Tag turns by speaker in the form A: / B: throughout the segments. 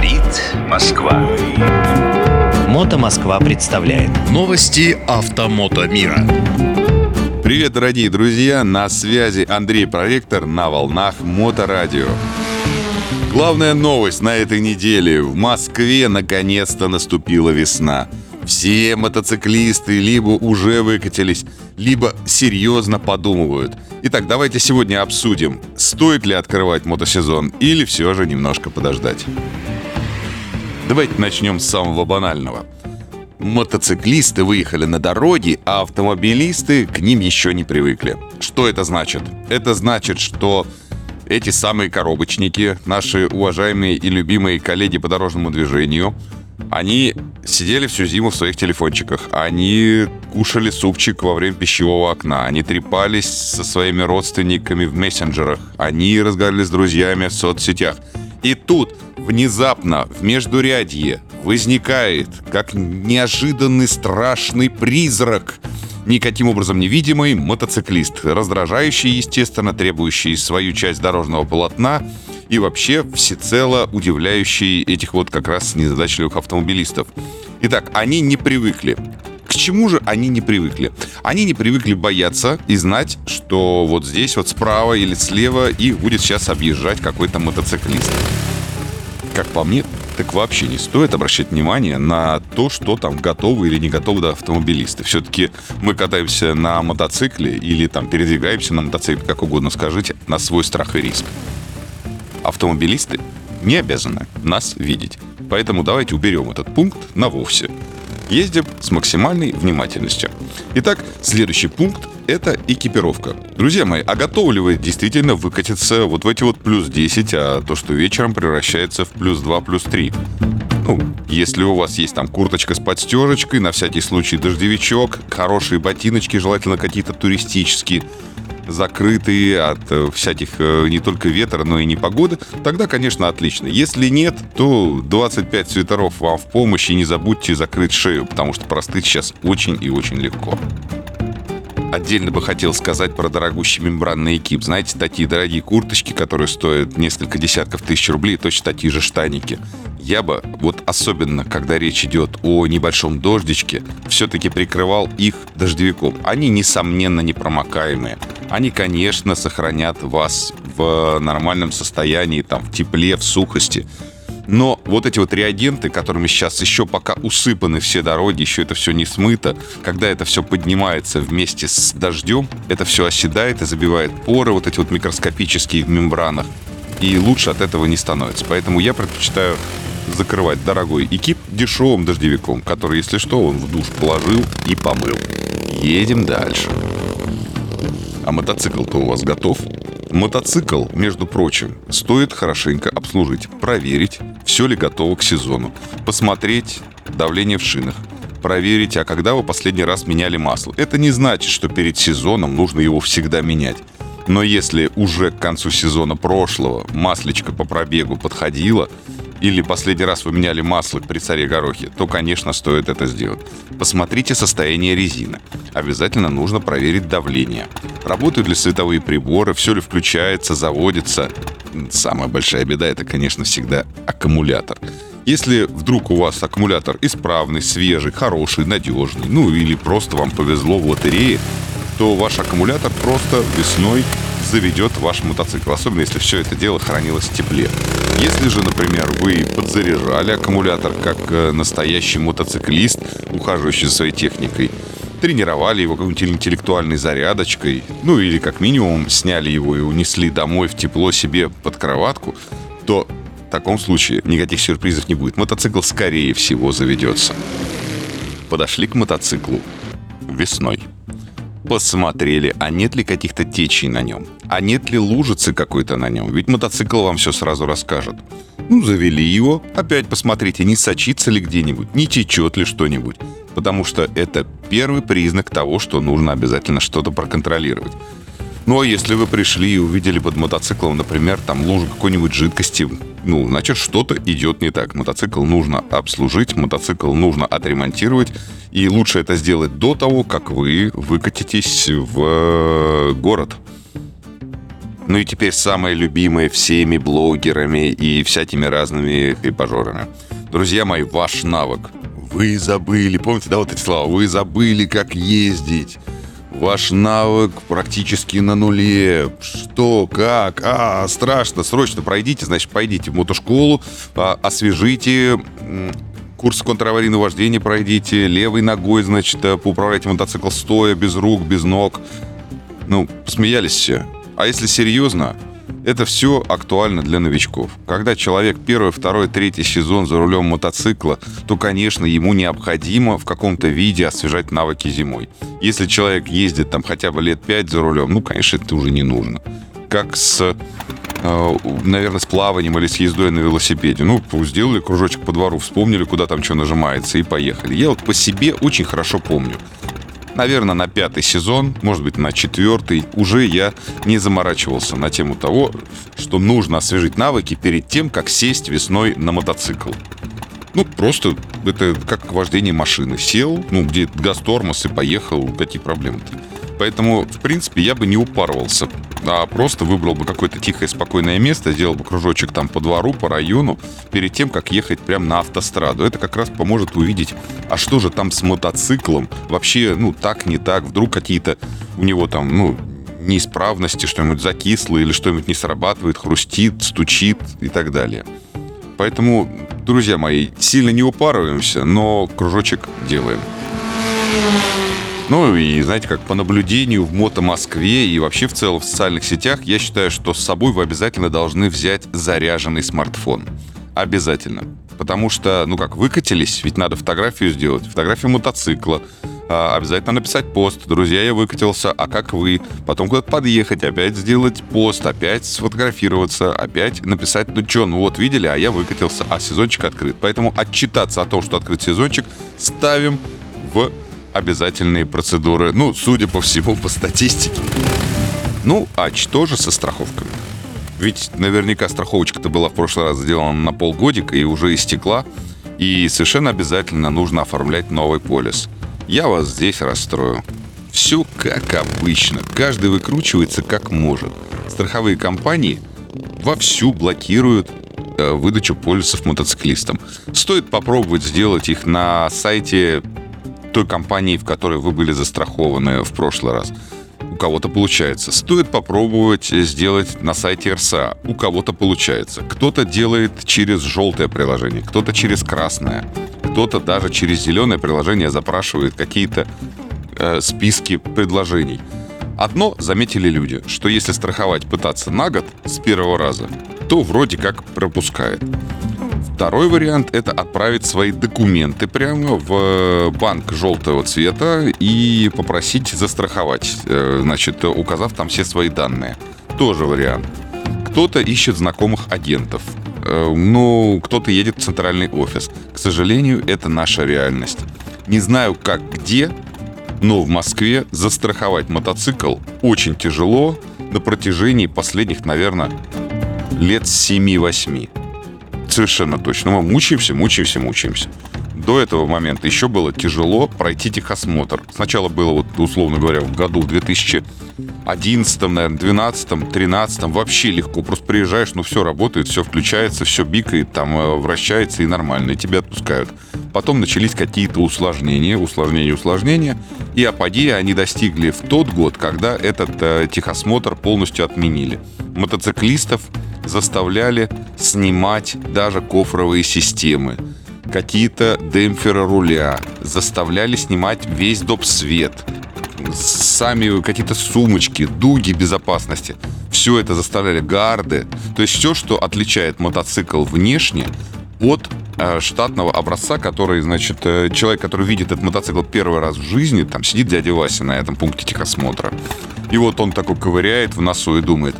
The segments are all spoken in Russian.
A: Говорит Москва.
B: Мото Москва представляет
C: Новости автомото мира.
D: Привет, дорогие друзья! На связи Андрей Проректор на волнах Моторадио. Главная новость на этой неделе. В Москве наконец-то наступила весна. Все мотоциклисты либо уже выкатились, либо серьезно подумывают. Итак, давайте сегодня обсудим, стоит ли открывать мотосезон или все же немножко подождать. Давайте начнем с самого банального. Мотоциклисты выехали на дороги, а автомобилисты к ним еще не привыкли. Что это значит? Это значит, что эти самые коробочники, наши уважаемые и любимые коллеги по дорожному движению, они сидели всю зиму в своих телефончиках. Они кушали супчик во время пищевого окна. Они трепались со своими родственниками в мессенджерах. Они разговаривали с друзьями в соцсетях. И тут внезапно в междурядье возникает, как неожиданный страшный призрак – никаким образом невидимый мотоциклист, раздражающий, естественно, требующий свою часть дорожного полотна и вообще всецело удивляющий этих вот как раз незадачливых автомобилистов. Итак, они не привыкли. К чему же они не привыкли? Они не привыкли бояться и знать, что вот здесь вот справа или слева их будет сейчас объезжать какой-то мотоциклист. Как по мне, так вообще не стоит обращать внимание на то, что там готовы или не готовы да, автомобилисты. Все-таки мы катаемся на мотоцикле или там передвигаемся на мотоцикле, как угодно скажите, на свой страх и риск. Автомобилисты не обязаны нас видеть. Поэтому давайте уберем этот пункт на вовсе. Ездим с максимальной внимательностью. Итак, следующий пункт – это экипировка. Друзья мои, а готовы ли вы действительно выкатиться вот в эти вот плюс 10, а то, что вечером превращается в плюс 2, плюс 3? Ну, если у вас есть там курточка с подстежечкой, на всякий случай дождевичок, хорошие ботиночки, желательно какие-то туристические, закрытые от э, всяких э, не только ветра, но и непогоды, тогда, конечно, отлично. Если нет, то 25 свитеров вам в помощь и не забудьте закрыть шею, потому что простыть сейчас очень и очень легко. Отдельно бы хотел сказать про дорогущий мембранный экип. Знаете, такие дорогие курточки, которые стоят несколько десятков тысяч рублей, точно такие же штаники. Я бы, вот особенно, когда речь идет о небольшом дождичке, все-таки прикрывал их дождевиком. Они, несомненно, непромокаемые. Они, конечно, сохранят вас в нормальном состоянии, там, в тепле, в сухости. Но вот эти вот реагенты, которыми сейчас еще пока усыпаны все дороги, еще это все не смыто, когда это все поднимается вместе с дождем, это все оседает и забивает поры, вот эти вот микроскопические в мембранах. И лучше от этого не становится. Поэтому я предпочитаю закрывать дорогой экип дешевым дождевиком, который, если что, он в душ положил и помыл. Едем дальше. А мотоцикл-то у вас готов? Мотоцикл, между прочим, стоит хорошенько обслужить, проверить, все ли готово к сезону, посмотреть давление в шинах, проверить, а когда вы последний раз меняли масло. Это не значит, что перед сезоном нужно его всегда менять. Но если уже к концу сезона прошлого маслечко по пробегу подходило, или последний раз вы меняли масло при царе горохе, то, конечно, стоит это сделать. Посмотрите состояние резины. Обязательно нужно проверить давление. Работают ли световые приборы, все ли включается, заводится. Самая большая беда это, конечно, всегда аккумулятор. Если вдруг у вас аккумулятор исправный, свежий, хороший, надежный, ну или просто вам повезло в лотерее, то ваш аккумулятор просто весной заведет ваш мотоцикл, особенно если все это дело хранилось в тепле. Если же, например, вы подзаряжали аккумулятор как э, настоящий мотоциклист, ухаживающий за своей техникой, тренировали его какой-нибудь интеллектуальной зарядочкой, ну или как минимум сняли его и унесли домой в тепло себе под кроватку, то в таком случае никаких сюрпризов не будет. Мотоцикл скорее всего заведется. Подошли к мотоциклу весной посмотрели, а нет ли каких-то течей на нем, а нет ли лужицы какой-то на нем, ведь мотоцикл вам все сразу расскажет. Ну, завели его, опять посмотрите, не сочится ли где-нибудь, не течет ли что-нибудь, потому что это первый признак того, что нужно обязательно что-то проконтролировать. Ну, а если вы пришли и увидели под мотоциклом, например, там лужу какой-нибудь жидкости, ну, значит, что-то идет не так. Мотоцикл нужно обслужить, мотоцикл нужно отремонтировать, и лучше это сделать до того, как вы выкатитесь в э, город. Ну и теперь самое любимое всеми блогерами и всякими разными крепажерами. Друзья мои, ваш навык. Вы забыли, помните, да, вот эти слова? Вы забыли, как ездить. Ваш навык практически на нуле. Что, как? А, страшно, срочно пройдите, значит, пойдите в мотошколу, а, освежите курс контраварийного вождения пройдите, левой ногой, значит, э, поуправляйте мотоцикл стоя, без рук, без ног. Ну, посмеялись все. А если серьезно, это все актуально для новичков. Когда человек первый, второй, третий сезон за рулем мотоцикла, то, конечно, ему необходимо в каком-то виде освежать навыки зимой. Если человек ездит там хотя бы лет пять за рулем, ну, конечно, это уже не нужно. Как с э, наверное, с плаванием или с ездой на велосипеде. Ну, сделали кружочек по двору, вспомнили, куда там что нажимается, и поехали. Я вот по себе очень хорошо помню наверное, на пятый сезон, может быть, на четвертый, уже я не заморачивался на тему того, что нужно освежить навыки перед тем, как сесть весной на мотоцикл. Ну, просто это как вождение машины. Сел, ну, где газ-тормоз и поехал, какие проблемы-то. Поэтому, в принципе, я бы не упарывался, а просто выбрал бы какое-то тихое, спокойное место, сделал бы кружочек там по двору, по району, перед тем, как ехать прямо на автостраду. Это как раз поможет увидеть, а что же там с мотоциклом? Вообще, ну, так, не так, вдруг какие-то у него там, ну, неисправности, что-нибудь закисло или что-нибудь не срабатывает, хрустит, стучит и так далее. Поэтому, друзья мои, сильно не упарываемся, но кружочек делаем. Ну и, знаете, как по наблюдению в Мото Москве и вообще в целом в социальных сетях, я считаю, что с собой вы обязательно должны взять заряженный смартфон. Обязательно. Потому что, ну как, выкатились, ведь надо фотографию сделать, фотографию мотоцикла, обязательно написать пост. Друзья, я выкатился, а как вы? Потом куда-то подъехать, опять сделать пост, опять сфотографироваться, опять написать, ну что, ну вот видели, а я выкатился, а сезончик открыт. Поэтому отчитаться о том, что открыт сезончик, ставим в обязательные процедуры. Ну, судя по всему, по статистике. Ну, а что же со страховками? Ведь наверняка страховочка-то была в прошлый раз сделана на полгодика и уже истекла. И совершенно обязательно нужно оформлять новый полис. Я вас здесь расстрою. Все как обычно. Каждый выкручивается как может. Страховые компании вовсю блокируют э, выдачу полисов мотоциклистам. Стоит попробовать сделать их на сайте той компании, в которой вы были застрахованы в прошлый раз. У кого-то получается. Стоит попробовать сделать на сайте РСА. У кого-то получается. Кто-то делает через желтое приложение, кто-то через красное, кто-то даже через зеленое приложение запрашивает какие-то э, списки предложений. Одно заметили люди, что если страховать пытаться на год с первого раза, то вроде как пропускает. Второй вариант – это отправить свои документы прямо в э, банк желтого цвета и попросить застраховать, э, значит, указав там все свои данные. Тоже вариант. Кто-то ищет знакомых агентов. Э, ну, кто-то едет в центральный офис. К сожалению, это наша реальность. Не знаю, как где, но в Москве застраховать мотоцикл очень тяжело на протяжении последних, наверное, лет 7-8. Совершенно точно. Мы мучаемся, мучаемся, мучаемся. До этого момента еще было тяжело пройти техосмотр. Сначала было, вот, условно говоря, в году в 2011, наверное, 12, 13 вообще легко. Просто приезжаешь, ну все работает, все включается, все бикает, там э, вращается и нормально, и тебя отпускают. Потом начались какие-то усложнения, усложнения, усложнения. И апогея они достигли в тот год, когда этот э, техосмотр полностью отменили. Мотоциклистов заставляли снимать даже кофровые системы, какие-то демпферы руля, заставляли снимать весь доп. свет, сами какие-то сумочки, дуги безопасности. Все это заставляли гарды. То есть все, что отличает мотоцикл внешне от э, штатного образца, который, значит, э, человек, который видит этот мотоцикл первый раз в жизни, там сидит дядя Вася на этом пункте техосмотра. И вот он такой ковыряет в носу и думает,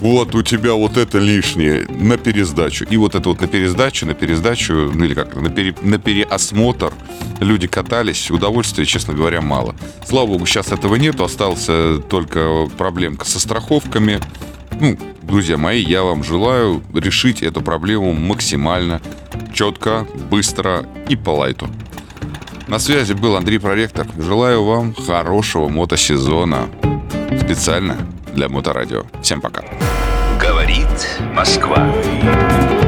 D: вот у тебя вот это лишнее на пересдачу. И вот это вот на пересдачу, на пересдачу, ну или как, на, пере, на переосмотр люди катались. Удовольствия, честно говоря, мало. Слава богу, сейчас этого нету. Остался только проблемка со страховками. Ну, друзья мои, я вам желаю решить эту проблему максимально четко, быстро и по лайту. На связи был Андрей Проректор. Желаю вам хорошего мотосезона. Специально для Моторадио. Всем пока.
A: Говорит Москва.